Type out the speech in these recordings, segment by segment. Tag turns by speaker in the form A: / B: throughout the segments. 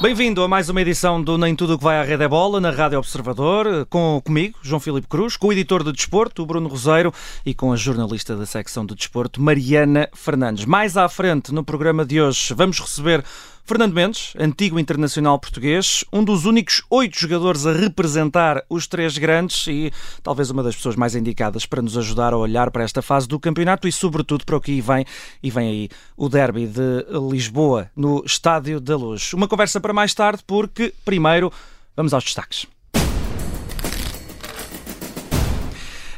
A: Bem-vindo a mais uma edição do Nem Tudo o que vai à Rede é Bola na Rádio Observador, com comigo, João Filipe Cruz, com o editor de desporto, o Bruno Roseiro, e com a jornalista da secção de desporto, Mariana Fernandes. Mais à frente, no programa de hoje, vamos receber Fernando Mendes, antigo internacional português, um dos únicos oito jogadores a representar os três grandes e talvez uma das pessoas mais indicadas para nos ajudar a olhar para esta fase do campeonato e, sobretudo, para o que vem. E vem aí o derby de Lisboa no Estádio da Luz. Uma conversa para mais tarde, porque primeiro vamos aos destaques.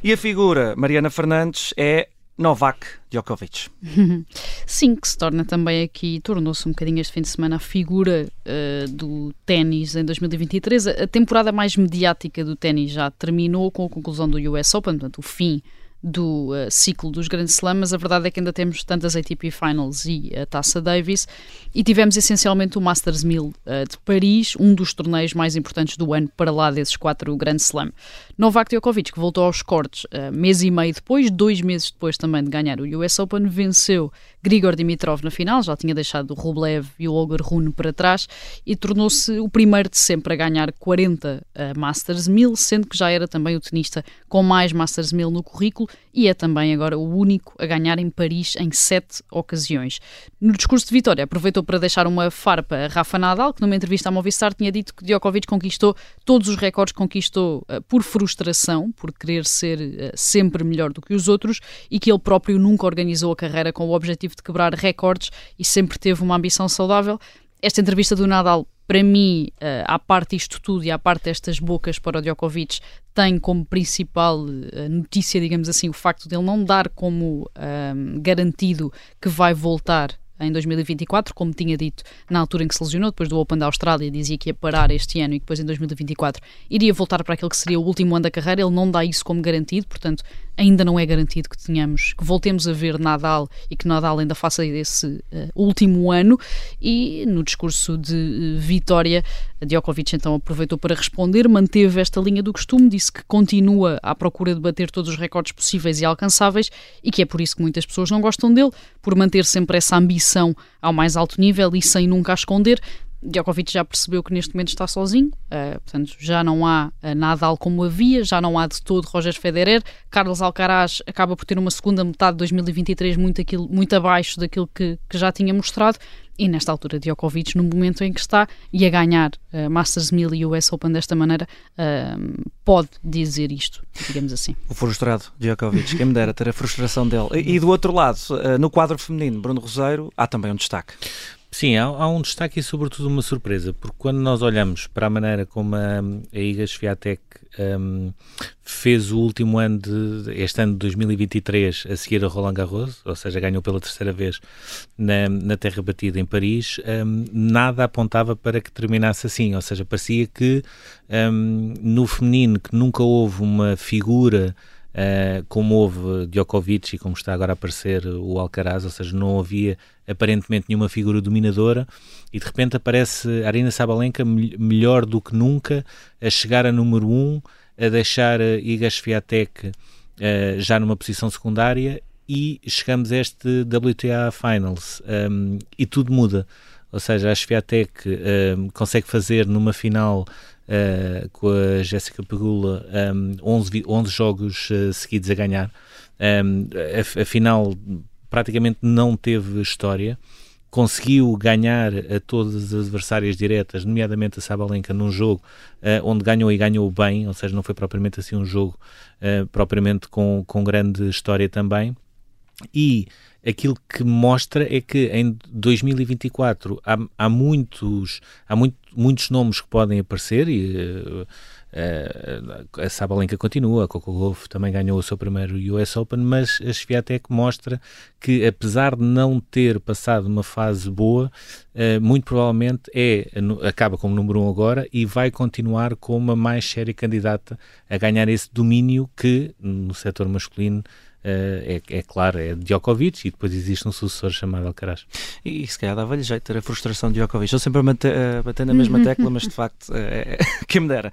A: E a figura Mariana Fernandes é Novak Djokovic.
B: Sim, que se torna também aqui, tornou-se um bocadinho este fim de semana a figura uh, do ténis em 2023. A temporada mais mediática do ténis já terminou com a conclusão do US Open, portanto, o fim do uh, ciclo dos grandes slams, mas a verdade é que ainda temos tantas ATP Finals e a Taça Davis e tivemos essencialmente o Masters 1000 uh, de Paris, um dos torneios mais importantes do ano para lá desses quatro grandes slam. Novak Djokovic, que voltou aos cortes uh, mês e meio depois, dois meses depois também de ganhar o US Open, venceu Grigor Dimitrov na final, já tinha deixado o Rublev e o Olga Rune para trás e tornou-se o primeiro de sempre a ganhar 40 uh, Masters 1000, sendo que já era também o tenista com mais Masters 1000 no currículo e é também agora o único a ganhar em Paris em sete ocasiões. No discurso de vitória, aproveitou para deixar uma farpa a Rafa Nadal, que numa entrevista à Movistar tinha dito que Djokovic conquistou todos os recordes conquistou uh, por frustração, por querer ser uh, sempre melhor do que os outros e que ele próprio nunca organizou a carreira com o objetivo de quebrar recordes e sempre teve uma ambição saudável. Esta entrevista do Nadal para mim, uh, à parte isto tudo e à parte destas bocas para o Djokovic, tem como principal uh, notícia, digamos assim, o facto de ele não dar como uh, garantido que vai voltar em 2024, como tinha dito na altura em que se lesionou, depois do Open da Austrália, dizia que ia parar este ano e que depois em 2024 iria voltar para aquele que seria o último ano da carreira. Ele não dá isso como garantido, portanto, ainda não é garantido que tenhamos, que voltemos a ver Nadal e que Nadal ainda faça esse uh, último ano. E no discurso de uh, vitória, Djokovic então aproveitou para responder, manteve esta linha do costume, disse que continua à procura de bater todos os recordes possíveis e alcançáveis e que é por isso que muitas pessoas não gostam dele, por manter sempre essa ambição ao mais alto nível e sem nunca a esconder. Djokovic já percebeu que neste momento está sozinho, uh, portanto já não há uh, Nadal como havia, já não há de todo Roger Federer. Carlos Alcaraz acaba por ter uma segunda metade de 2023 muito, aquilo, muito abaixo daquilo que, que já tinha mostrado. E nesta altura, Djokovic, no momento em que está e a ganhar uh, Masters 1000 e US Open desta maneira, pode dizer isto, digamos assim.
A: O frustrado Djokovic, quem me dera ter a frustração dele. E, e do outro lado, no quadro feminino, Bruno Roseiro, há também um destaque.
C: Sim, há, há, um destaque e sobretudo uma surpresa, porque quando nós olhamos para a maneira como a, a Iga Swiatek um, fez o último ano de este ano de 2023 a seguir a Roland Garros, ou seja, ganhou pela terceira vez na, na terra batida em Paris, um, nada apontava para que terminasse assim, ou seja, parecia que um, no feminino que nunca houve uma figura Uh, como houve Djokovic e como está agora a aparecer o Alcaraz, ou seja, não havia aparentemente nenhuma figura dominadora e de repente aparece Arina Sabalenka melhor do que nunca a chegar a número 1, um, a deixar Iga Swiatek uh, já numa posição secundária e chegamos a este WTA Finals um, e tudo muda. Ou seja, a Swiatek um, consegue fazer numa final uh, com a Jéssica Pegula um, 11, 11 jogos uh, seguidos a ganhar. Um, a, a, final praticamente não teve história. Conseguiu ganhar a todas as adversárias diretas, nomeadamente a Sabalenka, num jogo uh, onde ganhou e ganhou bem, ou seja, não foi propriamente assim um jogo propriamente com, com grande história também. E aquilo que mostra é que em 2024 há, há muitos, há muito, muitos nomes que podem aparecer e uh, uh, a Sabalenka continua, a Coco Golf também ganhou o seu primeiro US Open, mas a Sviatek mostra que apesar de não ter passado uma fase boa, uh, muito provavelmente é, acaba como número um agora e vai continuar como a mais séria candidata a ganhar esse domínio que no setor masculino é, é, claro, é Djokovic e depois existe um sucessor chamado Alcaraz.
A: E, e se calhar dava-lhe jeito ter a frustração de Djokovic. Eu sempre a bater, a bater na mesma tecla, mas de facto, é, quem me dera.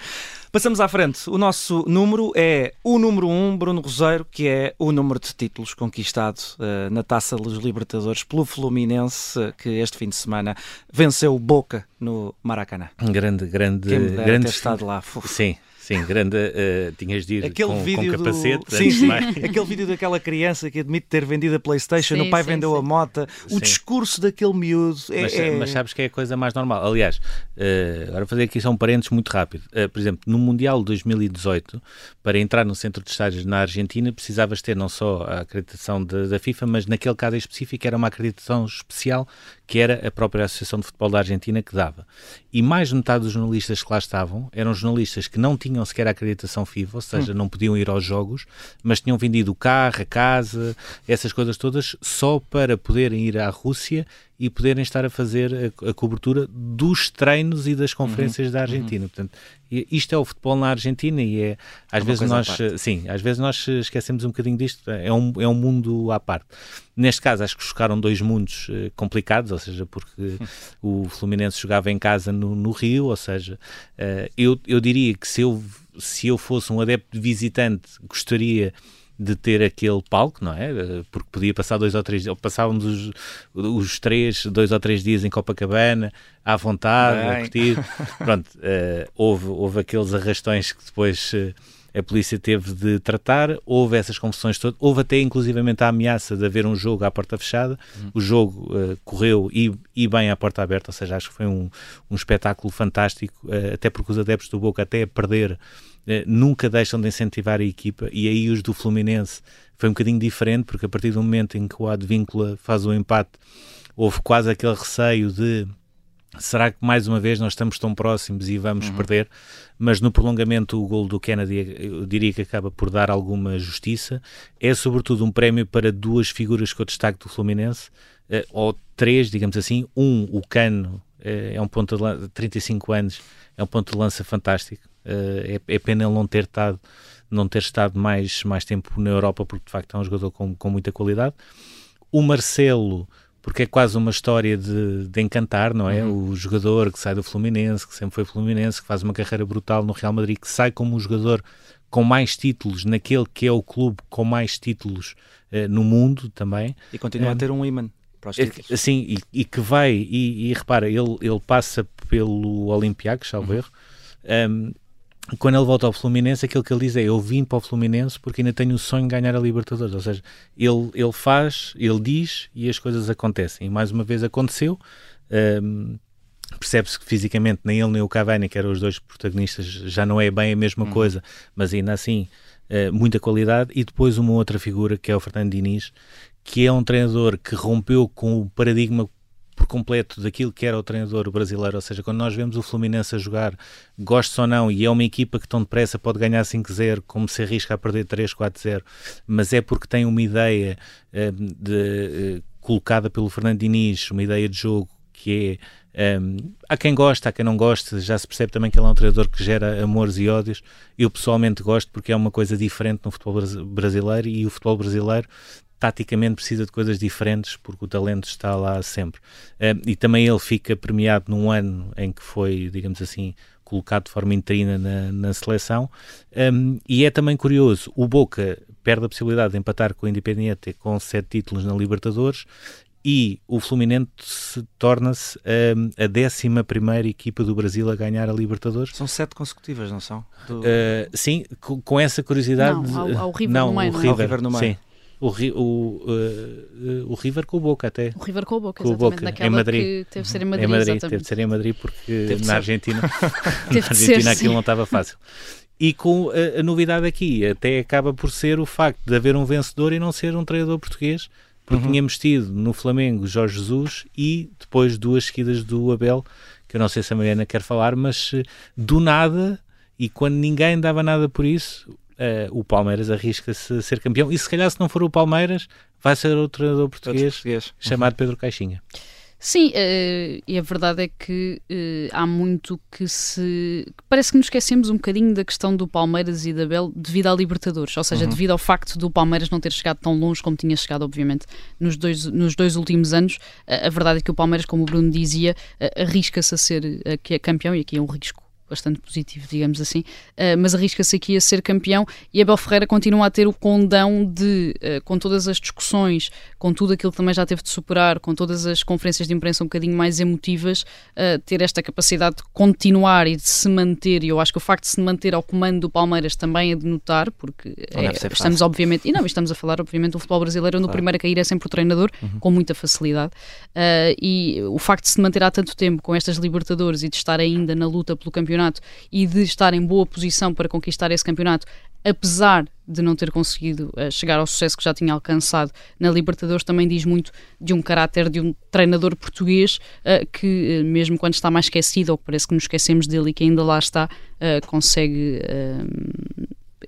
A: Passamos à frente. O nosso número é o número 1, um, Bruno Roseiro, que é o número de títulos conquistado uh, na Taça dos Libertadores pelo Fluminense, que este fim de semana venceu o Boca no Maracanã.
C: Grande, grande,
A: Quem
C: grande.
A: Ter estado lá.
C: Sim, Sim, grande. Uh, tinhas de ir
A: aquele
C: com,
A: vídeo
C: com capacete.
A: Do... Sim, sim. aquele vídeo daquela criança que admite ter vendido a Playstation, sim, o pai sim, vendeu sim. a moto. O discurso daquele miúdo é
C: mas,
A: é...
C: mas, sabes que é a coisa mais normal. Aliás, uh, agora fazer aqui só um parênteses muito rápido. Uh, por exemplo, no Mundial de 2018, para entrar no centro de estágios na Argentina, precisavas ter não só a acreditação de, da FIFA, mas naquele caso específico era uma acreditação especial que era a própria Associação de Futebol da Argentina que dava. E mais de metade dos jornalistas que lá estavam eram jornalistas que não tinham sequer a acreditação FIFA, ou seja, hum. não podiam ir aos jogos, mas tinham vendido o carro, a casa, essas coisas todas, só para poderem ir à Rússia e poderem estar a fazer a, a cobertura dos treinos e das uhum. conferências uhum. da Argentina. Uhum. Portanto, isto é o futebol na Argentina e é às é vezes nós sim, às vezes nós esquecemos um bocadinho disto, é um, é um mundo à parte. Neste caso, acho que chocaram dois mundos uh, complicados, ou seja, porque o Fluminense jogava em casa no, no Rio, ou seja, uh, eu, eu diria que se eu, se eu fosse um adepto visitante, gostaria de ter aquele palco, não é? Porque podia passar dois ou três dias, passávamos os, os três, dois ou três dias em Copacabana, à vontade, Bem. a curtir. Pronto, uh, houve, houve aqueles arrastões que depois uh, a polícia teve de tratar, houve essas confusões todas, houve até inclusivamente a ameaça de haver um jogo à porta fechada, uhum. o jogo uh, correu e, e, bem à porta aberta, ou seja, acho que foi um, um espetáculo fantástico, até porque os adeptos do Boca até a perder nunca deixam de incentivar a equipa e aí os do Fluminense foi um bocadinho diferente porque a partir do momento em que o Advíncula faz o empate houve quase aquele receio de será que mais uma vez nós estamos tão próximos e vamos uhum. perder? Mas no prolongamento o gol do Kennedy eu diria que acaba por dar alguma justiça. É sobretudo um prémio para duas figuras que eu destaco do Fluminense, eh, ou três, digamos assim. Um, o Cano, eh, é um ponto de lança, 35 anos, é um ponto de lança fantástico. Eh, é, é, pena ele não ter estado, não ter estado mais, mais tempo na Europa, porque de facto é um jogador com, com muita qualidade. O Marcelo, porque é quase uma história de, de encantar, não é? Uhum. O jogador que sai do Fluminense, que sempre foi Fluminense, que faz uma carreira brutal no Real Madrid, que sai como um jogador com mais títulos naquele que é o clube com mais títulos uh, no mundo também.
A: E continua a ter um imã.
C: É sim, e, e, que vai, e, e, repara, ele, ele passa pelo Olympiacos, salvo uhum. erro, um, quando ele volta ao Fluminense, aquilo que ele diz é: Eu vim para o Fluminense porque ainda tenho o sonho de ganhar a Libertadores. Ou seja, ele, ele faz, ele diz e as coisas acontecem. E mais uma vez aconteceu. Um, Percebe-se que fisicamente nem ele nem o Cavani, que eram os dois protagonistas, já não é bem a mesma uhum. coisa, mas ainda assim, uh, muita qualidade. E depois uma outra figura que é o Fernando Diniz, que é um treinador que rompeu com o paradigma por completo daquilo que era o treinador brasileiro, ou seja, quando nós vemos o Fluminense a jogar, gosto ou não, e é uma equipa que tão depressa pode ganhar 5-0, como se arrisca a perder 3-4-0, mas é porque tem uma ideia uh, de, uh, colocada pelo Fernando Diniz, uma ideia de jogo que é um, há quem gosta, há quem não gosta, já se percebe também que ele é um treinador que gera amores e ódios. Eu pessoalmente gosto porque é uma coisa diferente no futebol brasileiro e o futebol brasileiro taticamente precisa de coisas diferentes porque o talento está lá sempre. Uh, e também ele fica premiado num ano em que foi, digamos assim, colocado de forma interina na, na seleção. Um, e é também curioso, o Boca perde a possibilidade de empatar com o Independiente com sete títulos na Libertadores e o Fluminense torna-se um, a décima primeira equipa do Brasil a ganhar a Libertadores.
A: São sete consecutivas, não são?
C: Do... Uh, sim, com, com, essa curiosidade.
B: Não, ao, ao River não, no meio.
C: O River, River no meio. Sim, o, o, uh, o River com o Boca até.
B: O River com o Boca,
C: com o Boca,
B: em
C: Madrid.
B: que teve de ser em Madrid. Em
C: Madrid
B: teve
C: de ser em Madrid porque na Argentina, na Argentina ser, aquilo sim. não estava fácil. E com a, a, novidade aqui, até acaba por ser o facto de haver um vencedor e não ser um treinador português, porque uhum. tínhamos tido no Flamengo Jorge Jesus e depois duas seguidas do Abel, que eu não sei se a Mariana quer falar, mas eh, do nada e quando ninguém dava nada por isso, o Palmeiras arrisca-se a ser campeão. E se calhar, se não for o Palmeiras, vai ser outro treinador português, português. chamado uhum. Pedro Caixinha.
B: Sim, uh, e a verdade é que uh, há muito que se. Parece que nos esquecemos um bocadinho da questão do Palmeiras e da Bel devido à Libertadores, ou seja, uhum. devido ao facto do Palmeiras não ter chegado tão longe como tinha chegado, obviamente, nos dois, nos dois últimos anos. Uh, a verdade é que o Palmeiras, como o Bruno dizia, arrisca-se a ser aqui a campeão, e aqui é um risco bastante positivo, digamos assim, uh, mas arrisca-se aqui a ser campeão e Abel Ferreira continua a ter o condão de, uh, com todas as discussões, com tudo aquilo que também já teve de superar, com todas as conferências de imprensa um bocadinho mais emotivas, uh, ter esta capacidade de continuar e de se manter, e eu acho que o facto de se manter ao comando do Palmeiras também é de notar, porque é, estamos obviamente, e não, estamos a falar obviamente do futebol brasileiro, onde claro. o primeiro a cair é sempre o treinador, uhum. com muita facilidade, e o facto de se manter há tanto tempo com estas Libertadores e de estar ainda na luta pelo campeonato e de estar em boa posição para conquistar esse campeonato, apesar de não ter conseguido uh, chegar ao sucesso que já tinha alcançado na Libertadores, também diz muito de um caráter de um treinador português uh, que, uh, mesmo quando está mais esquecido, ou que parece que nos esquecemos dele e que ainda lá está, consegue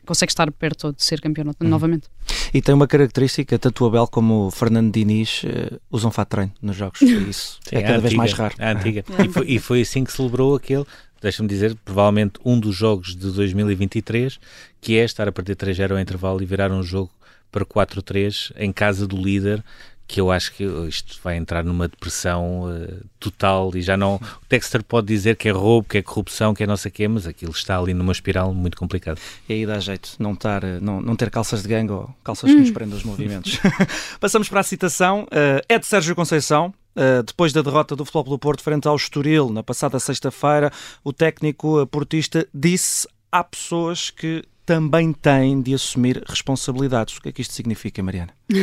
B: consegue estar perto de ser campeão uhum. novamente.
A: E tem uma característica, tanto o Abel como o Fernando Diniz uh, usam fato treino nos jogos, isso Sim, é cada antiga, vez mais raro.
C: A antiga. E foi, e foi assim que celebrou aquele deixa-me dizer, provavelmente um dos jogos de 2023, que é estar a perder 3-0 ao intervalo e virar um jogo para 4-3 em casa do líder, que eu acho que isto vai entrar numa depressão uh, total e já não. O Dexter pode dizer que é roubo, que é corrupção, que é não sei o quê, mas aquilo está ali numa espiral muito complicada.
A: E aí dá jeito não, tar, eh, não, não ter calças de gangue ou calças hum. que nos prendam os movimentos. Passamos para a citação. Uh, é de Sérgio Conceição. Uh, depois da derrota do Futebol do Porto frente ao Estoril na passada sexta-feira, o técnico portista disse há pessoas que também têm de assumir responsabilidades. O que é que isto significa, Mariana?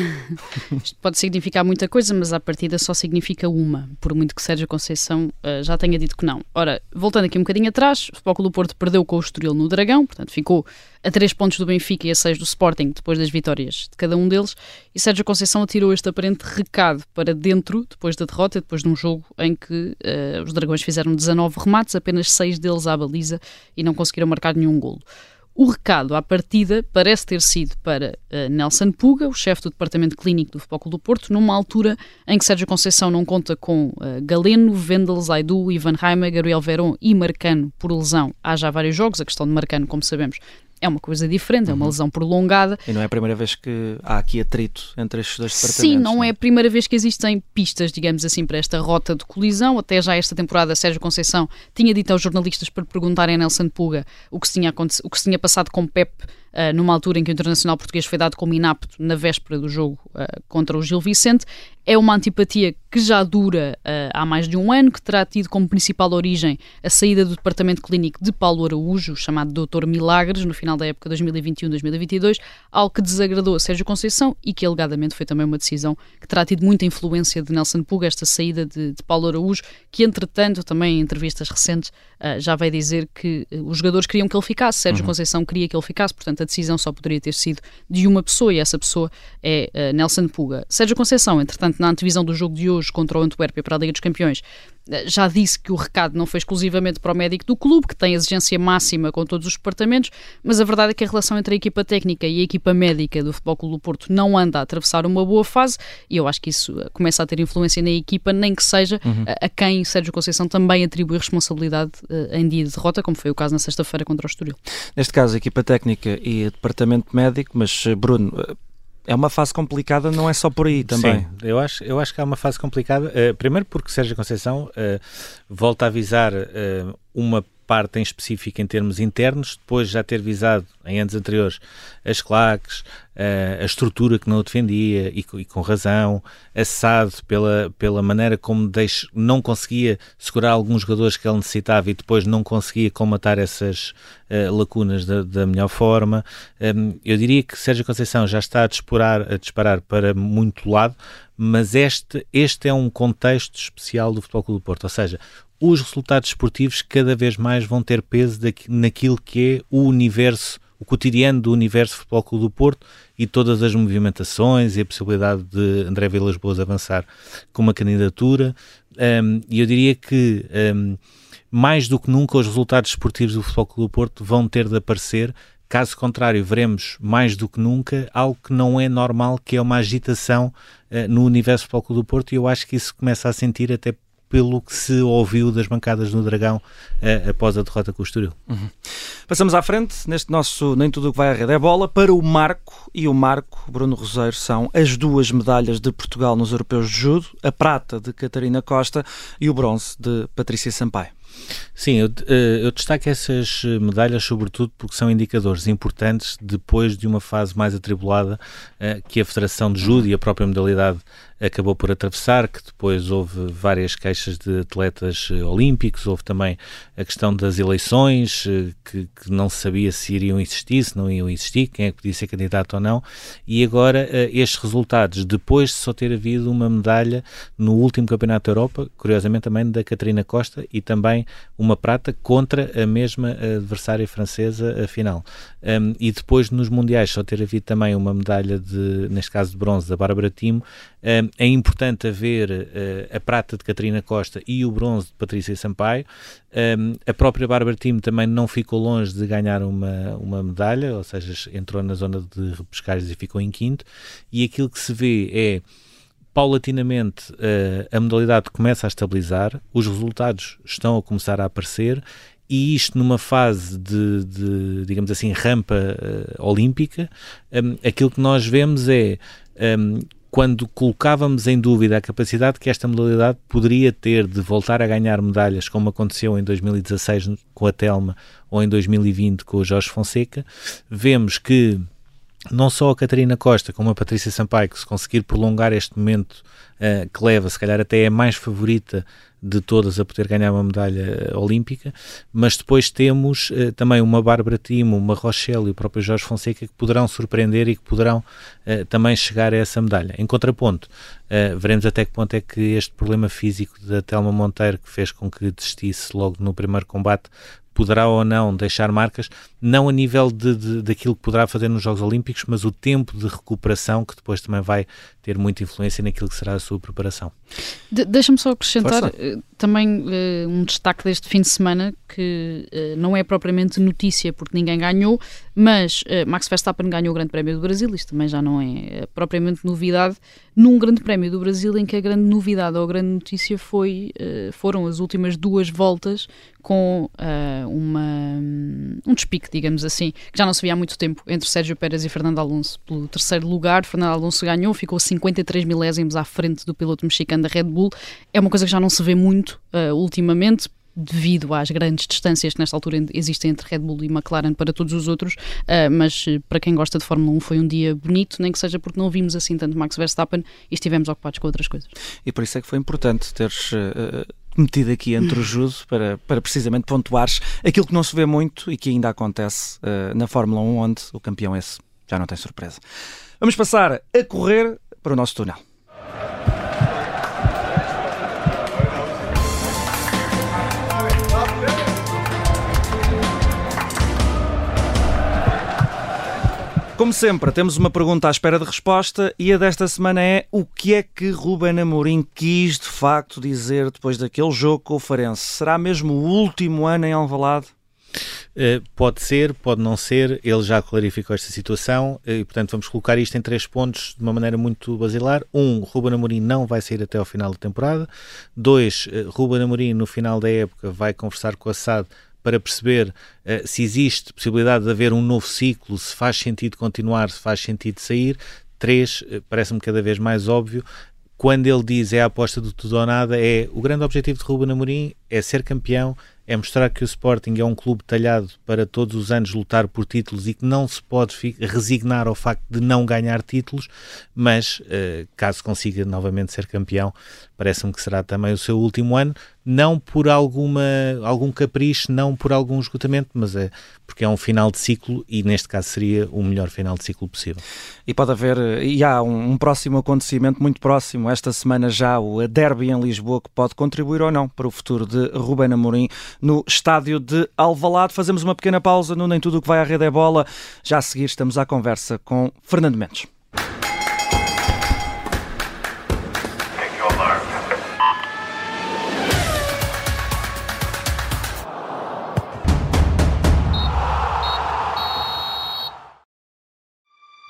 B: isto pode significar muita coisa, mas à partida só significa uma, por muito que Sérgio Conceição uh, já tenha dito que não. Ora, voltando aqui um bocadinho atrás, o Futebol do Porto perdeu com o Estoril no Dragão, portanto ficou a 3 pontos do Benfica e a 6 do Sporting, depois das vitórias de cada um deles, e Sérgio Conceição atirou este aparente recado para dentro, depois da derrota, depois de um jogo em que uh, os Dragões fizeram 19 remates, apenas 6 deles à baliza e não conseguiram marcar nenhum golo. O recado à partida parece ter sido para uh, Nelson Puga, o chefe do Departamento Clínico do Futebol do Porto, numa altura em que Sérgio Conceição não conta com uh, Galeno, Vendel, Zaidu, Ivan Reimer, Gabriel Veron e Marcano por lesão. Há já vários jogos, a questão de Marcano, como sabemos, é uma coisa diferente, é uma uhum. lesão prolongada.
A: E não é a primeira vez que há aqui atrito entre estes dois departamentos.
B: Sim, não, não é? é a primeira vez que existem pistas, digamos assim, para esta rota de colisão. Até já esta temporada, Sérgio Conceição tinha dito aos jornalistas para perguntarem a Nelson Puga o que se tinha, o que se tinha passado com Pep uh, numa altura em que o Internacional Português foi dado como inapto na véspera do jogo uh, contra o Gil Vicente. É uma antipatia que já dura uh, há mais de um ano, que terá tido como principal origem a saída do departamento clínico de Paulo Araújo, chamado Doutor Milagres, no final da época 2021-2022, algo que desagradou a Sérgio Conceição e que alegadamente foi também uma decisão que terá tido muita influência de Nelson Puga, esta saída de, de Paulo Araújo, que entretanto, também em entrevistas recentes, já vai dizer que os jogadores queriam que ele ficasse, Sérgio uhum. Conceição queria que ele ficasse, portanto a decisão só poderia ter sido de uma pessoa e essa pessoa é Nelson Puga. Sérgio Conceição, entretanto, na antevisão do jogo de hoje contra o Antuérpia para a Liga dos Campeões, já disse que o recado não foi exclusivamente para o médico do clube, que tem exigência máxima com todos os departamentos, mas a verdade é que a relação entre a equipa técnica e a equipa médica do Futebol Clube do Porto não anda a atravessar uma boa fase e eu acho que isso eh, começa a ter influência na equipa, nem que seja uhum. a, a, quem Sérgio Conceição também atribui responsabilidade uh, em dia de derrota, como foi o caso na sexta-feira contra o Estoril.
A: Neste caso, a equipa técnica e o departamento médico, mas Bruno, é uma fase complicada, não é só por aí também.
C: Sim, eu acho, eu acho que é uma fase complicada. Uh, primeiro porque Sérgio Conceição uh, volta a avisar uh, uma parte em específico em termos internos, depois já ter visado em anos anteriores as claques, a estrutura que não o defendia e, e com razão, assado pela, pela maneira como deixe, não conseguia segurar alguns jogadores que ele necessitava e depois não conseguia comatar essas uh, lacunas da, da, melhor forma. Um, eu diria que Sérgio Conceição já está a disparar, a disparar para muito lado, mas este, este é um contexto especial do Futebol Clube do Porto, ou seja, os resultados esportivos cada vez mais vão ter peso naquilo que é o universo, o cotidiano do universo Futebol Clube do Porto e todas as movimentações e a possibilidade de André Vilas Boas avançar com uma candidatura. E eu diria que um, mais do que nunca os resultados esportivos do Futebol Clube do Porto vão ter de aparecer Caso contrário, veremos mais do que nunca algo que não é normal, que é uma agitação uh, no universo Futebol do Porto, e eu acho que isso começa a sentir até pelo que se ouviu das bancadas no Dragão uh, após a derrota com o Estoril.
A: Uhum. Passamos à frente, neste nosso Nem Tudo o que vai à rede é bola, para o Marco e o Marco, Bruno Roseiro, são as duas medalhas de Portugal nos Europeus de Judo, a prata de Catarina Costa e o bronze de Patrícia Sampaio.
C: Sim, eu, eh, eu, destaco essas medalhas sobretudo porque são indicadores importantes depois de uma fase mais atribulada eh, que a Federação de Judo e a própria modalidade acabou por atravessar, que depois houve várias queixas de atletas eh, olímpicos, houve também a questão das eleições, eh, que, que, não sabia se iriam existir, se não iam existir, quem é que podia ser candidato ou não, e agora eh, estes resultados, depois de só ter havido uma medalha no último Campeonato da Europa, curiosamente também da Catarina Costa, e também uma prata contra a mesma adversária francesa, a final. Um, e depois nos Mundiais só ter havido também uma medalha de, neste caso de bronze, da Bárbara Timo, é importante haver uh, a prata de Catarina Costa e o bronze de Patrícia Sampaio. A própria Bárbara Timo também não ficou longe de ganhar uma, uma medalha, ou seja, entrou na zona de repescagens e ficou em quinto. E aquilo que se vê é paulatinamente uh, a modalidade começa a estabilizar, os resultados estão a começar a aparecer e isto numa fase de, de digamos assim, rampa uh, olímpica, aquilo que nós vemos é quando colocávamos em dúvida a capacidade que esta modalidade poderia ter de voltar a ganhar medalhas, como aconteceu em 2016 com a Telma ou em 2020 com o Jorge Fonseca, vemos que não só a Catarina Costa como a Patrícia Sampaio, que se conseguir prolongar este momento uh, que leva, se calhar até é mais favorita de todas a poder ganhar uma medalha olímpica, mas depois temos uh, também uma Bárbara Timo, uma Rochelle e o próprio Jorge Fonseca que poderão surpreender e que poderão uh, também chegar a essa medalha. Em contraponto, uh, veremos até que ponto é que este problema físico da Telma Monteiro, que fez com que desistisse logo no primeiro combate, poderá ou não deixar marcas, não a nível de, de, daquilo que poderá fazer nos Jogos Olímpicos, mas o tempo de recuperação que depois também vai ter muita influência naquilo que será a sua preparação.
B: De, Deixa-me só acrescentar uh, também uh, um destaque deste fim de semana que uh, não é propriamente notícia porque ninguém ganhou, mas Max Verstappen ganhou o Grande Prémio do Brasil, isto também já não é propriamente novidade, num Grande Prémio do Brasil em que a grande novidade ou a grande notícia foi, foram as últimas duas voltas com uma, um despique, digamos assim, que já não se via há muito tempo entre Sérgio Pérez e Fernando Alonso pelo terceiro lugar. Fernando Alonso ganhou, ficou 53 milésimos à frente do piloto mexicano da Red Bull. É uma coisa que já não se vê muito uh, ultimamente, devido às grandes distâncias que nesta altura existem entre Red Bull e McLaren para todos os outros, uh, mas uh, para quem gosta de Fórmula 1 foi um dia bonito, nem que seja porque não vimos assim tanto Max Verstappen e estivemos ocupados com outras coisas.
A: E por isso é que foi importante teres uh, metido aqui entre o judo para, para precisamente pontuares aquilo que não se vê muito e que ainda acontece na Fórmula 1, onde o campeão esse já não tem surpresa. Vamos passar a correr para o nosso túnel. Como sempre, temos uma pergunta à espera de resposta e a desta semana é o que é que Ruben Amorim quis de facto dizer depois daquele jogo com o Farense? Será mesmo o último ano em Alvalade?
C: Uh, pode ser, pode não ser, ele já clarificou esta situação uh, e, portanto, vamos colocar isto em três pontos de uma maneira muito basilar. Um, Ruben Amorim não vai sair até ao final da temporada. Dois, uh, Ruben Amorim no final da época vai conversar com a SAD para perceber uh, se existe possibilidade de haver um novo ciclo, se faz sentido continuar, se faz sentido sair. Três, uh, parece-me cada vez mais óbvio, quando ele diz é a aposta do tudo ou nada, é o grande objetivo de Ruben Amorim é ser campeão, é mostrar que o Sporting é um clube talhado para todos os anos lutar por títulos e que não se pode resignar ao facto de não ganhar títulos, mas uh, caso consiga novamente ser campeão, parece-me que será também o seu último ano, não por alguma, algum capricho, não por algum esgotamento, mas é porque é um final de ciclo e neste caso seria o melhor final de ciclo possível.
A: E pode haver, e há um, um próximo acontecimento muito próximo, esta semana já, o Derby em Lisboa, que pode contribuir ou não para o futuro de Ruben Amorim no estádio de Alvalade. Fazemos uma pequena pausa no Nem Tudo o que vai à rede é bola. Já a seguir estamos à conversa com Fernando Mendes.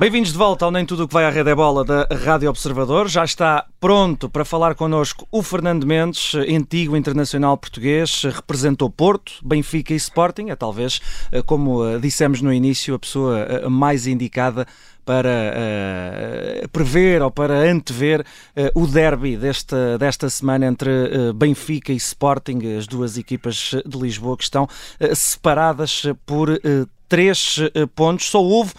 A: Bem-vindos de volta ao Nem Tudo o que vai à Rede é Bola da Rádio Observador. Já está pronto para falar connosco o Fernando Mendes, antigo internacional português, representou Porto, Benfica e Sporting. É talvez, eh, como eh, dissemos no início, a pessoa eh, mais indicada para uh, prever ou para antever uh, o derby desta, desta semana entre uh, Benfica e Sporting, as duas equipas de Lisboa que estão separadas por três pontos. Só houve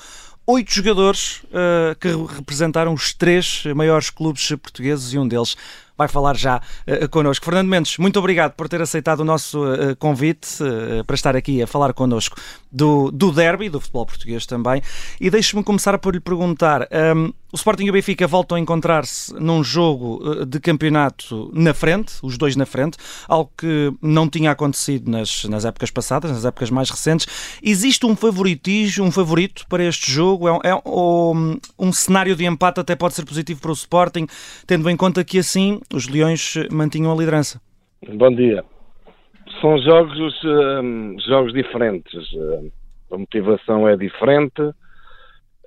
A: oito jogadores uh, que representaram os três maiores clubes portugueses e um deles vai falar já uh, connosco. Fernando Mendes, muito obrigado por ter aceitado o nosso uh, convite uh, para estar aqui a falar connosco do, do derby, do futebol português também. E deixe-me começar por lhe perguntar: um, ehm, o Sporting e o Benfica voltam a encontrar-se num jogo de campeonato na frente, os dois na frente, algo que não tinha acontecido nas, nas épocas passadas, nas épocas mais recentes. Existe um favoritismo, um favorito para este jogo? É, é um, um cenário de empate até pode ser positivo para o Sporting, tendo em conta que assim os Leões mantinham a liderança.
D: Bom dia. São jogos, um, jogos diferentes. A motivação é diferente.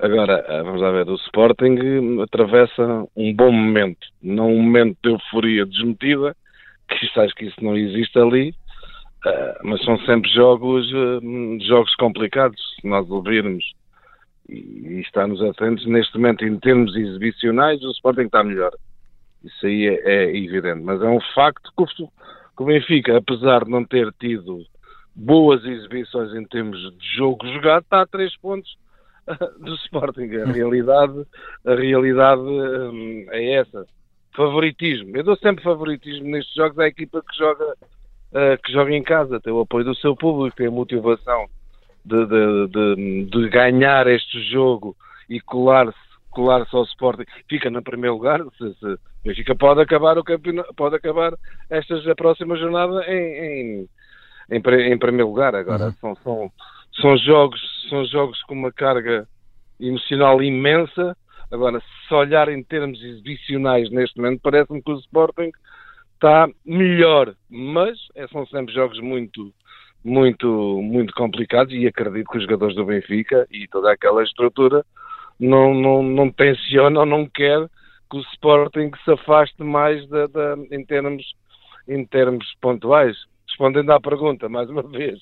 D: Agora, eh, vamos lá ver, o Sporting atravessa um bom momento, não um momento de euforia desmetida, que acho que isso não existe ali, uh, mas são sempre jogos, uh, jogos complicados, se nós ouvirmos e, estarmos atentos. Neste momento, em termos exibicionais, o Sporting está melhor. Isso aí é, é evidente. Mas é um facto que o Benfica, apesar de não ter tido boas exibições em termos de jogo jogado, está a três pontos do Sporting. A realidade, a realidade hum, é essa. Favoritismo. Eu dou sempre favoritismo nestes jogos à equipa que joga, uh, que joga em casa, tem o apoio do seu público, tem a motivação de, de, de, de ganhar este jogo e colar-se colar-se ao Sporting, fica no primeiro lugar. Se, se, Benfica pode acabar o campeonato, pode acabar esta a próxima jornada em, em, em, em primeiro lugar. Agora uhum. são, são, são jogos são jogos com uma carga emocional imensa. Agora, se olhar em termos exibicionais neste momento, parece-me que o Sporting está melhor, mas é, são sempre jogos muito muito muito complicados e acredito que os jogadores do Benfica e toda aquela estrutura não, não, não tenciona ou não quer que o Sporting se afaste mais da, da, em, termos, em termos pontuais. Respondendo à pergunta, mais uma vez,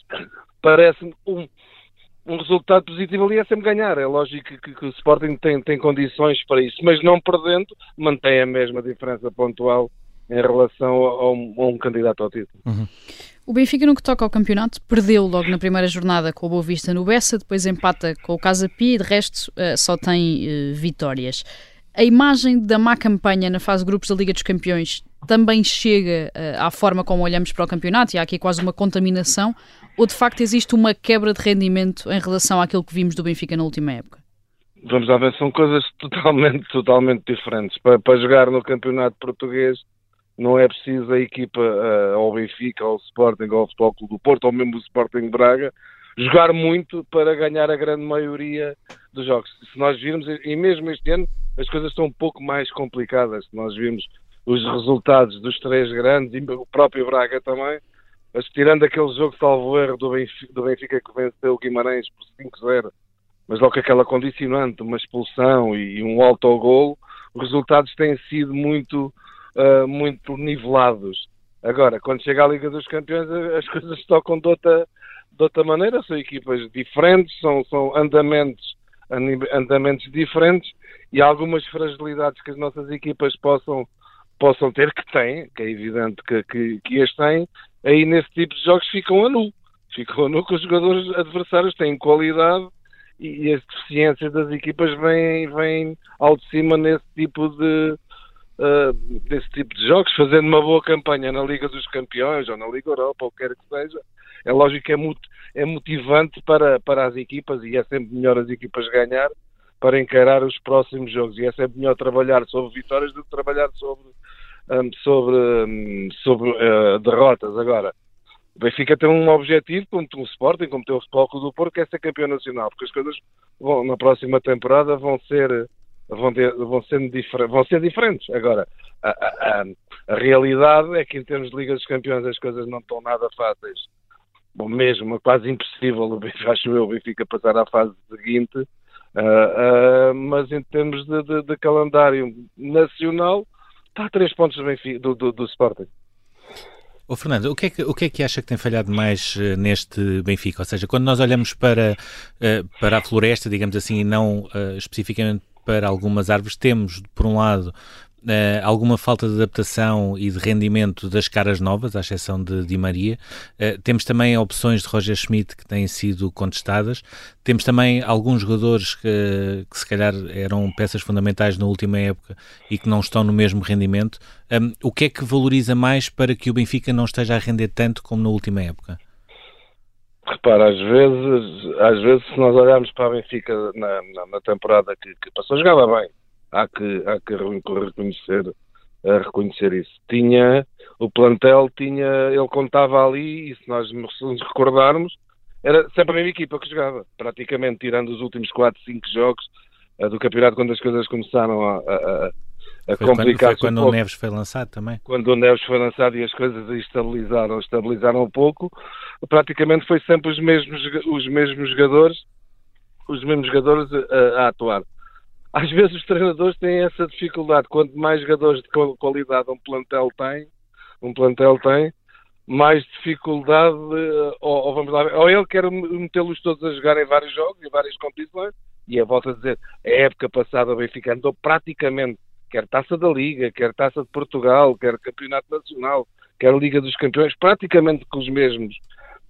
D: parece-me um, um resultado positivo ali é sempre ganhar. É lógico que, que, o Sporting tem, tem condições para isso, mas não perdendo, mantém a mesma diferença pontual em relação a, a, um, a um, candidato ao título.
B: Uhum. O Benfica, no que toca ao campeonato, perdeu logo na primeira jornada com o Boa Vista no Bessa, depois empata com o Casa Pia e de resto uh, só tem uh, vitórias. A imagem da má campanha na fase de grupos da Liga dos Campeões também chega uh, à forma como olhamos para o campeonato e há aqui quase uma contaminação ou de facto existe uma quebra de rendimento em relação àquilo que vimos do Benfica na última época?
D: Vamos lá ver, são coisas totalmente, totalmente diferentes. Para, para jogar no campeonato português não é preciso a equipa, uh, ao Benfica, ao Sporting, ao Futebol Clube do Porto, ou mesmo o Sporting Braga, jogar muito para ganhar a grande maioria dos jogos. Se nós virmos, e mesmo este ano, as coisas estão um pouco mais complicadas. Se nós vimos os resultados dos três grandes, e o próprio Braga também, mas tirando aquele jogo salvo erro do Benfica, do Benfica que venceu o Guimarães por 5-0, mas logo aquela condicionante, uma expulsão e um autogol, os resultados têm sido muito uh, muito nivelados. Agora, quando chega à Liga dos Campeões, as coisas tocam de outra, de outra maneira, são equipas diferentes, são, são andamentos, andamentos diferentes e algumas fragilidades que as nossas equipas possam, possam ter, que têm, que é evidente que, que, que as têm, aí nesse tipo de jogos ficam a nu. Ficam a nu que os jogadores adversários têm qualidade e, e as deficiências das equipas vêm, vêm ao de cima nesse tipo de, uh, desse tipo de jogos, fazendo uma boa campanha na Liga dos Campeões ou na Liga Europa, ou quer que seja, é lógico que é, mot é motivante para, para as equipas e é sempre melhor as equipas ganhar para encarar os próximos jogos e é sempre melhor trabalhar sobre vitórias do que trabalhar sobre, um, sobre, um, sobre uh, derrotas. Agora, o Benfica tem um objetivo, como tem o Sporting, como tem o Futebol do Porto, que é ser campeão nacional, porque as coisas vão, na próxima temporada vão ser vão, ter, vão, ser, vão ser diferentes. Agora, a, a, a, realidade é que em termos de Liga dos Campeões as coisas não estão nada fáceis. Bom, mesmo, é quase impossível acho eu, o Benfica passar à fase seguinte, uh, uh, mas em termos de, de, de, calendário nacional, está a três pontos do, Benfica, do, do, do Sporting.
C: Oh, Fernando, o que, é que, o que é que acha que tem falhado mais uh, neste Benfica? Ou seja, quando nós olhamos para, uh, para a floresta, digamos assim, e não uh, especificamente para algumas árvores, temos, por um lado, Uh, alguma falta de adaptação e de rendimento das caras novas, à exceção de Di Maria. Uh, temos também opções de Roger Schmidt que têm sido contestadas. Temos também alguns jogadores que, que se calhar eram peças fundamentais na última época e que não estão no mesmo rendimento. Um, o que é que valoriza mais para que o Benfica não esteja a render tanto como na última época?
D: Repara, às vezes, às vezes se nós olharmos para a Benfica na, na, na temporada que, que, passou, jogava bem. Há que, há que reconhecer, reconhecer isso. Tinha, o plantel tinha, ele contava ali, e se nós nos recordarmos, era sempre a mesma equipa que jogava, praticamente tirando os últimos 4, 5 jogos uh, do campeonato, quando as coisas começaram a, a, a
C: foi
D: complicar.
C: Quando, foi quando um o Neves foi lançado também?
D: Quando o Neves foi lançado e as coisas estabilizaram, estabilizaram um pouco, praticamente foi sempre os mesmos, os mesmos jogadores, os mesmos jogadores a, a atuar. Às vezes os treinadores têm essa dificuldade. Quanto mais jogadores de qualidade um plantel tem, um plantel tem, mais dificuldade, ou, ou vamos lá, ou ele quer metê-los todos a jogar em vários jogos, em várias competições, e a volta a dizer, a época passada o Benfica andou praticamente, quer Taça da Liga, quer Taça de Portugal, quer Campeonato Nacional, quer Liga dos Campeões, praticamente com os mesmos,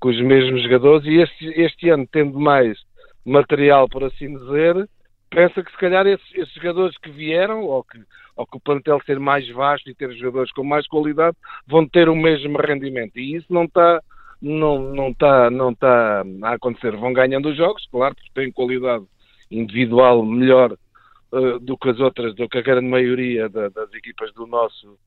D: com os mesmos jogadores, e este, este ano, tendo mais material, por assim dizer, pensa que se calhar esses, esses, jogadores que vieram, ou que, ou que o plantel ser mais vasto e ter jogadores com mais qualidade, vão ter o mesmo rendimento. E isso não está não, não está não está a acontecer. Vão ganhando os jogos, claro, porque têm qualidade individual melhor uh, do que as outras, do que a grande maioria da, das equipas do nosso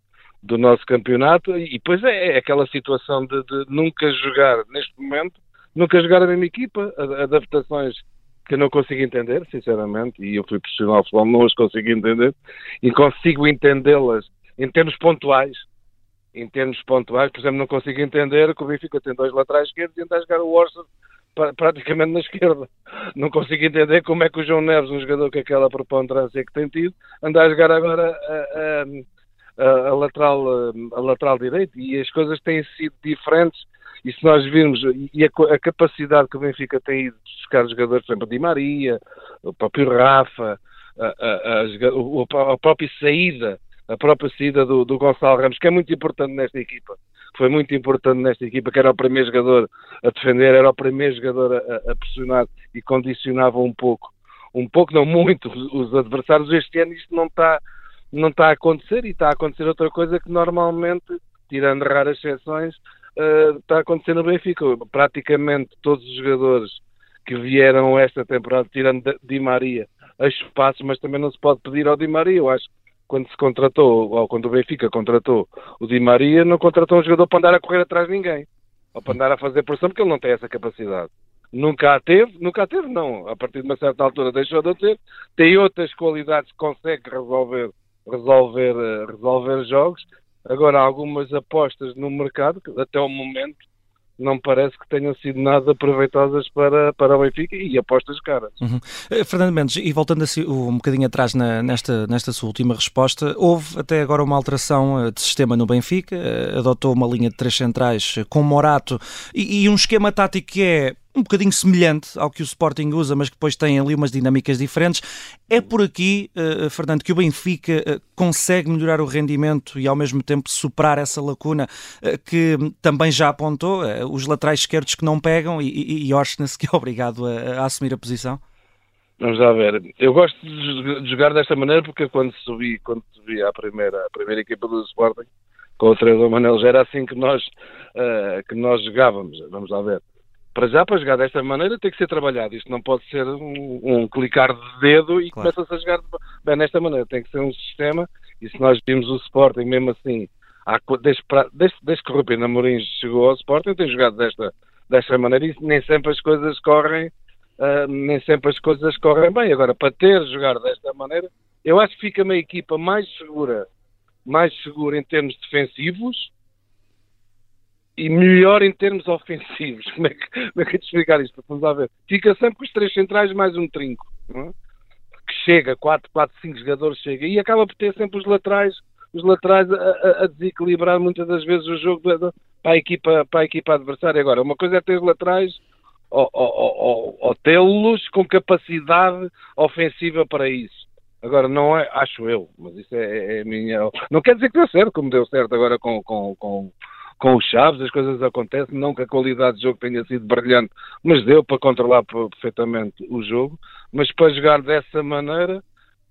D: do nosso campeonato e depois é, é aquela situação de, de, nunca jogar neste momento, nunca jogar a mesma equipa, adaptações que eu não consigo entender, sinceramente, e eu fui profissional de futebol, não as consigo entender, e consigo entendê-las em termos pontuais, em termos pontuais, por exemplo, não consigo entender que o Benfica tem dois laterais esquerdos e anda a jogar o Orson praticamente na esquerda. Não consigo entender como é que o João Neves, um jogador com aquela preponderância que tem tido, anda a jogar agora a, a, a, lateral, a lateral direito e as coisas têm sido diferentes e se nós virmos e a, a capacidade que o Benfica tem ido buscar jogadores, por exemplo, Di Maria, o próprio Rafa, a, a, a, a própria saída, a própria saída do, do Gonçalo Ramos, que é muito importante nesta equipa, foi muito importante nesta equipa, que era o primeiro jogador a defender, era o primeiro jogador a, a pressionar e condicionava um pouco, um pouco, não muito, os adversários. Este ano isto não está, não está a acontecer e está a acontecer outra coisa que normalmente, tirando raras exceções, uh, está acontecendo no Benfica. Praticamente todos os jogadores que vieram esta temporada, tirando Di Maria, a espaço, mas também não se pode pedir ao Di Maria. Eu acho que quando se contratou, ou quando o Benfica contratou o Di Maria, não contratou um jogador para andar a correr atrás de ninguém, ou para andar a fazer pressão, porque ele não tem essa capacidade. Nunca a teve, nunca a teve, não. A partir de uma certa altura deixou de ter. Tem outras qualidades que consegue resolver, resolver, eh, resolver jogos Agora, algumas apostas no mercado, até o momento, não parece que tenham sido nada proveitosas para, para o Benfica e apostas caras.
A: Uhum. Eh, Fernando Mendes, e voltando assim, um bocadinho atrás na, nesta, nesta sua última resposta, houve até agora uma alteração eh, de sistema no Benfica, eh, adotou uma linha de três centrais com Morato e, e um esquema tático que é um bocadinho semelhante ao que o Sporting usa, mas que depois tem ali umas dinâmicas diferentes. É por aqui, uh, Fernando, que o Benfica uh, consegue melhorar o rendimento e ao mesmo tempo superar essa lacuna uh, que também já apontou, os laterais esquerdos que não pegam e, e, e Orsnes que é obrigado a, a, assumir a posição?
D: Vamos lá ver. Eu gosto de jogar desta maneira porque quando subi, quando subi à primeira, à primeira equipa do Sporting, com o treinador Manel, já era assim que nós, que nós jogávamos. Vamos lá ver para já, para jogar desta maneira, tem que ser trabalhado. Isto não pode ser um, um clicar de dedo e claro. começa-se a jogar bem, nesta maneira. Tem que ser um sistema E se nós vimos o Sporting mesmo assim, há, desde, desde, desde que o Rubino Amorim chegou ao Sporting, tem jogado desta, desta maneira e nem sempre as coisas correm uh, nem sempre as coisas correm bem. Agora, para ter jogar desta maneira, eu acho que fica uma equipa mais segura, mais segura em termos defensivos e melhor em termos ofensivos. Como é que, como é que explicar isto? Vamos lá ver. Fica sempre com os três centrais mais um trinco. É? Que chega, 4, 4, 5 jogadores chega. E acaba por ter sempre os laterais, os laterais a, a, desequilibrar muitas das vezes o jogo para, a equipa, para a equipa adversária. Agora, uma coisa é ter os laterais ou tê-los com capacidade ofensiva para isso. Agora, não é, acho eu, mas isso é, é, é minha. Não quer dizer que deu certo, como deu certo agora com, com, com, com os Chaves, as coisas acontecem, não que a qualidade de jogo tenha sido brilhante, mas deu para controlar perfeitamente o jogo. Mas para jogar dessa maneira,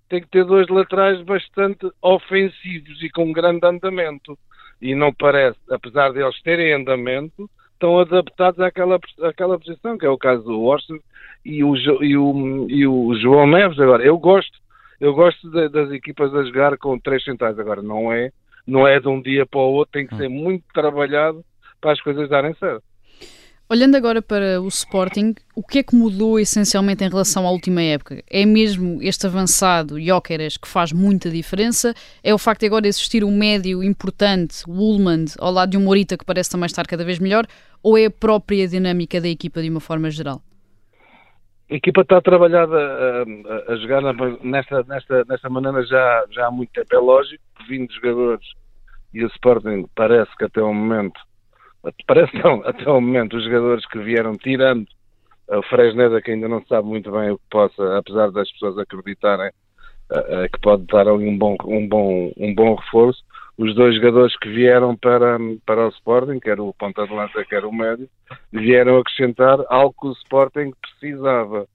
D: tem que ter dois laterais bastante ofensivos e com grande andamento. E não parece, apesar de eles terem andamento, estão adaptados àquela, àquela posição, que é o caso do Washington e o, e o, e o João Neves. Agora, eu gosto, eu gosto de, das equipas a jogar com três centrais. Agora, não é, não é de um dia para o outro, tem que ser muito trabalhado para as coisas darem certo.
B: Olhando agora para o Sporting, o que é que mudou essencialmente em relação à última época? É mesmo este avançado Jóqueres que faz muita diferença? É o facto de agora existir um médio importante, o Ullmann, ao lado de um Morita que parece também estar cada vez melhor? Ou é a própria dinâmica da equipa de uma forma geral?
D: A equipa está trabalhada a, a, a jogar nesta, nesta, nesta maneira já, já há muito tempo. É lógico vindo jogadores e o Sporting parece que até o momento Parece não, até o momento, os jogadores que vieram tirando o Fresneda, que ainda não sabe muito bem o que possa, apesar das pessoas acreditarem uh, uh, que pode dar ali um bom, um, bom, um bom reforço. Os dois jogadores que vieram para, para o Sporting, quer o ponta de lança, quer o médio, vieram acrescentar algo que o Sporting precisava.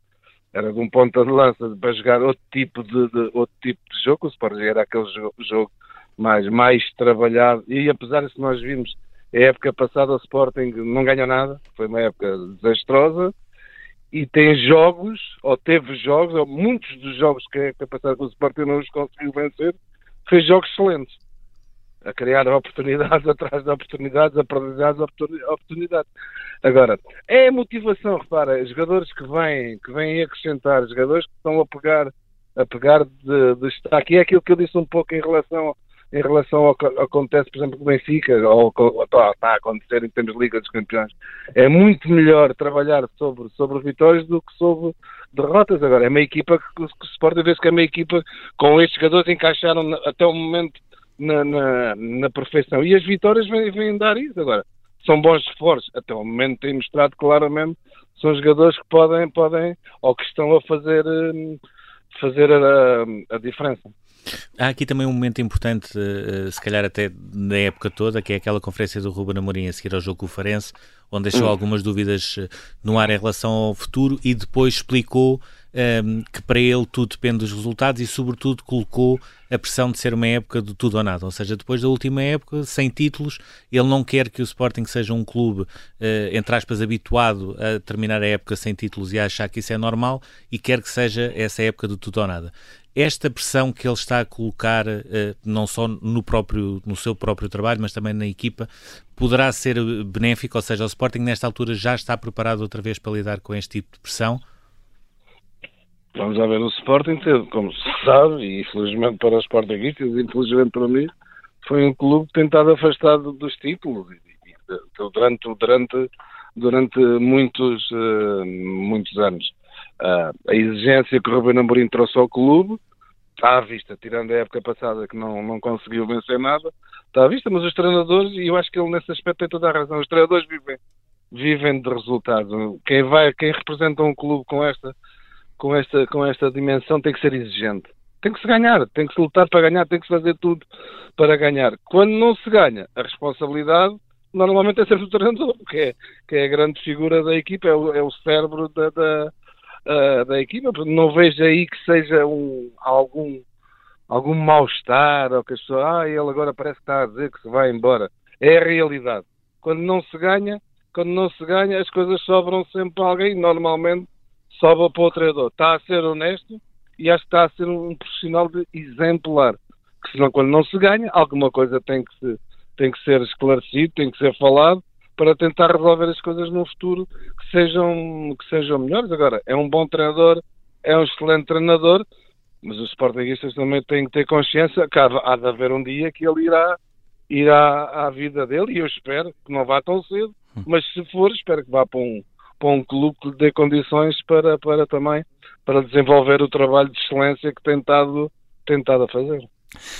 D: Era de um ponta de lança para jogar outro tipo de, de outro tipo de jogo. O Sporting era aquele jogo, jogo mais, mais trabalhado. E apesar disso, nós vimos a época passada o Sporting não ganhou nada, foi uma época desastrosa e tem jogos, ou teve jogos, ou muitos dos jogos que a época passada o Sporting não os conseguiu vencer, fez jogos excelentes. A criar oportunidades atrás de oportunidades, oportunidades, oportunidades. Agora, é a motivação, repara, jogadores que vêm, que vêm acrescentar, jogadores que estão a pegar, a pegar de, de destaque, e é aquilo que eu disse um pouco em relação em relação ao que acontece, por exemplo, com o Benfica, ou está, a acontecer em termos de Liga dos Campeões. É muito melhor trabalhar sobre, sobre vitórias do que sobre derrotas. Agora, é uma equipa que, que o Sporting vê que é uma equipa com estes jogadores encaixaram até o momento na, na, na perfeição. E as vitórias vêm, vêm dar isso. Agora, são bons reforços. Até o momento tem mostrado claramente são jogadores que podem, podem ou que estão a fazer, hum, fazer a, a diferença.
C: Há aqui também um momento importante, uh, se calhar até na época toda, que é aquela conferência do Ruben Amorim a seguir ao jogo com o Farense, onde deixou hum. algumas dúvidas eh, no ar em relação ao futuro e depois explicou um, que para ele tudo depende dos resultados e, sobretudo, colocou a pressão de ser uma época de tudo ou nada. Ou seja, depois da última época, sem títulos, ele não quer que o Sporting seja um clube, uh, entre aspas, habituado a terminar a época sem títulos e a achar que isso é normal e quer que seja essa época de tudo ou nada esta pressão que ele está a colocar, eh, não só no, próprio, no seu próprio trabalho, mas também na equipa, poderá ser benéfico, ou seja, o Sporting nesta altura já está preparado outra vez para lidar com este tipo de pressão?
D: Vamos a ver, o Sporting teve, como se sabe, e infelizmente para os Sportingistas, infelizmente para mim, foi um clube tentado afastado dos títulos durante, durante, durante muitos, eh, muitos anos. Uh, a exigência que o Ruben Amorim trouxe ao clube está à vista, tirando a época passada que não, não conseguiu vencer nada, está à vista, mas os treinadores, e eu acho que ele nesse aspecto tem toda a razão, os treinadores vivem, vivem de resultados. Quem vai, quem representa um clube com esta, com esta, com esta dimensão tem que ser exigente. Tem que se ganhar, tem que se lutar para ganhar, tem que se fazer tudo para ganhar. Quando não se ganha, a responsabilidade normalmente é sempre o treinador, que é, que é a grande figura da equipa, é o, é o cérebro da, da da equipa, não vejo aí que seja um, algum, algum mal-estar, ou que as pessoas, ah, ele agora parece que está a dizer que se vai embora. É a realidade. Quando não se ganha, quando não se ganha, as coisas sobram sempre para alguém, normalmente sobra para o treinador. Está a ser honesto e acho que está a ser um profissional de exemplar. que senão quando não se ganha, alguma coisa tem que, se, tem que ser esclarecido, tem que ser falado para tentar resolver as coisas no futuro que sejam, que sejam melhores. Agora, é um bom treinador, é um excelente treinador, mas os sportinguistas também têm que ter consciência que há, há de haver um dia que ele irá, irá à vida dele, e eu espero que não vá tão cedo, mas se for, espero que vá para um, para um clube que lhe dê condições para, para também para desenvolver o trabalho de excelência que tem estado, tem estado a fazer.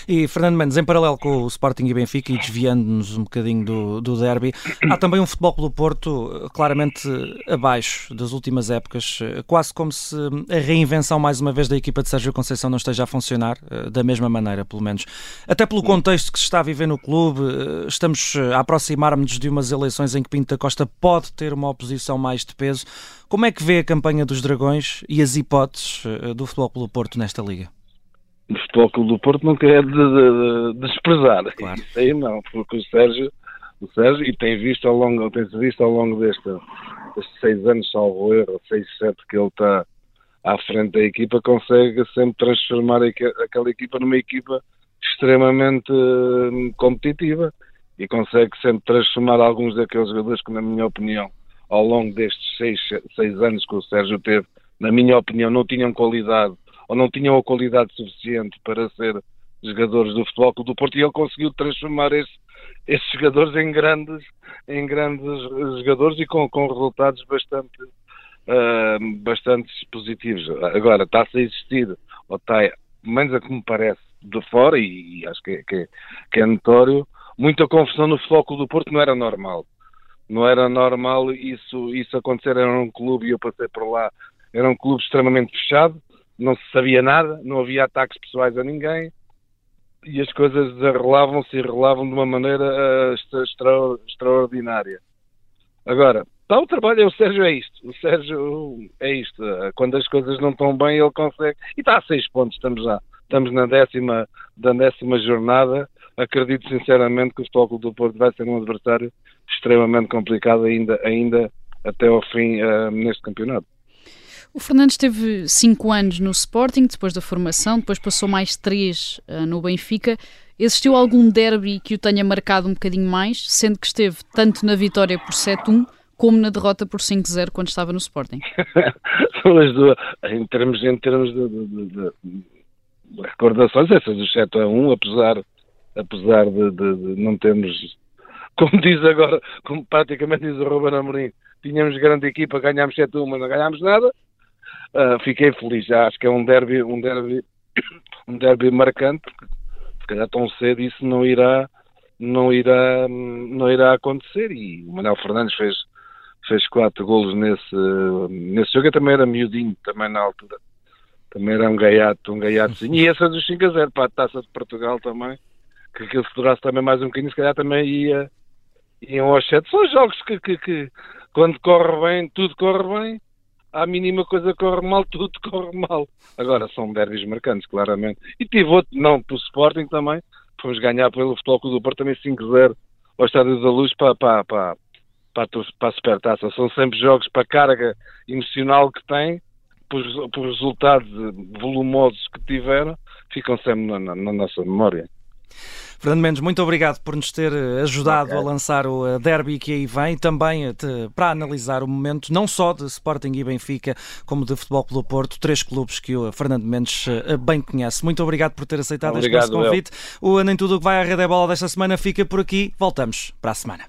A: E Fernando Mendes, em paralelo com o Sporting e Benfica e desviando-nos um bocadinho do, do derby, há também um futebol do Porto eh, claramente abaixo das últimas épocas, eh, quase como se a reinvenção mais uma vez da equipa de Sérgio Conceição não esteja a funcionar eh, da mesma maneira, pelo menos. Até pelo contexto que se está a viver no clube, estamos a aproximar-nos de umas eleições em que Pinto da Costa pode ter uma oposição mais de peso. Como é que vê a campanha dos Dragões e as hipóteses do futebol pelo Porto nesta liga?
D: O Futebol Clube do Porto nunca é de, de, de desprezar. Claro. Isso aí não, porque o Sérgio, o Sérgio, e tem visto ao longo, tem visto ao longo deste, destes seis anos, salvo erro, seis, sete que ele está à frente da equipa, consegue sempre transformar aquela equipa numa equipa extremamente hum, competitiva e consegue sempre transformar alguns daqueles jogadores que, na minha opinião, ao longo destes seis, seis anos que o Sérgio teve, na minha opinião, não tinham qualidade ou não tinham a qualidade suficiente para ser jogadores do Futebol Clube do Porto e ele conseguiu transformar esses, esses jogadores em grandes, em grandes jogadores e com, com resultados bastante, uh, bastante positivos. Agora, está-se a existir, ou está, menos a que me parece, de fora, e, e acho que, que, que, é notório, muita confusão no Futebol Clube do Porto não era normal. Não era normal isso, isso acontecer, era um clube, e eu passei por lá, era um clube extremamente fechado, não se sabia nada, não havia ataques pessoais a ninguém e as coisas arrelavam-se e arrelavam de uma maneira uh, extra, extraordinária. Agora, tá, o trabalho, o Sérgio é isto, o Sérgio é isto, uh, quando as coisas não estão bem ele consegue, e está a seis pontos, estamos já, estamos na décima, da décima jornada, acredito sinceramente que o Futebol do Porto vai ser um adversário extremamente complicado ainda, ainda até ao fim uh, neste campeonato.
B: O Fernandes teve cinco anos no Sporting, depois da formação, depois passou mais três uh, no Benfica. Existiu algum derby que o tenha marcado um bocadinho mais, sendo que esteve tanto na vitória por 7-1 como na derrota por 5-0 quando estava no Sporting?
D: São as duas. Em termos, em termos de, de, de, de recordações, essas do 7-1, apesar, apesar de, não termos, como diz agora, como praticamente diz o Ruben Amorim, tínhamos grande equipa, ganhámos 7-1, mas não ganhámos nada uh, fiquei feliz. Acho que é um derby, um derby, um derby marcante, se calhar tão cedo isso não irá, não irá, não irá acontecer. E o Manuel Fernandes fez, fez quatro golos nesse, nesse jogo. Eu também era miudinho, também na altura. Também era um gaiato, um gaiatozinho. E essa dos 5 a 0 para a Taça de Portugal também. Que aquilo se durasse também mais um bocadinho, se calhar também ia, iam aos 7. São jogos que, que, que, quando corre bem, tudo corre bem à mínima coisa corre mal, tudo corre mal. Agora são derbys marcantes, claramente. E tive outro, não, pelo Sporting também, fomos ganhar pelo Futebol Clube do Porto também 5-0 ao Estádio da Luz para, para, para, para, para a Supertaça. São sempre jogos para a carga emocional que têm, por, por resultados volumosos que tiveram, ficam sempre na, na, na nossa memória.
A: Fernando Mendes, muito obrigado por nos ter eh, ajudado a lançar o eh, derby que aí vem, também eh, para analisar o momento não só de Sporting e Benfica, como de Futebol pelo Porto, três clubes que o Fernando Mendes bem conhece. Muito obrigado por ter aceitado obrigado, este convite. Eu. O Nem Tudo o que vai à Rede é Bola desta semana fica por aqui. Voltamos para a semana.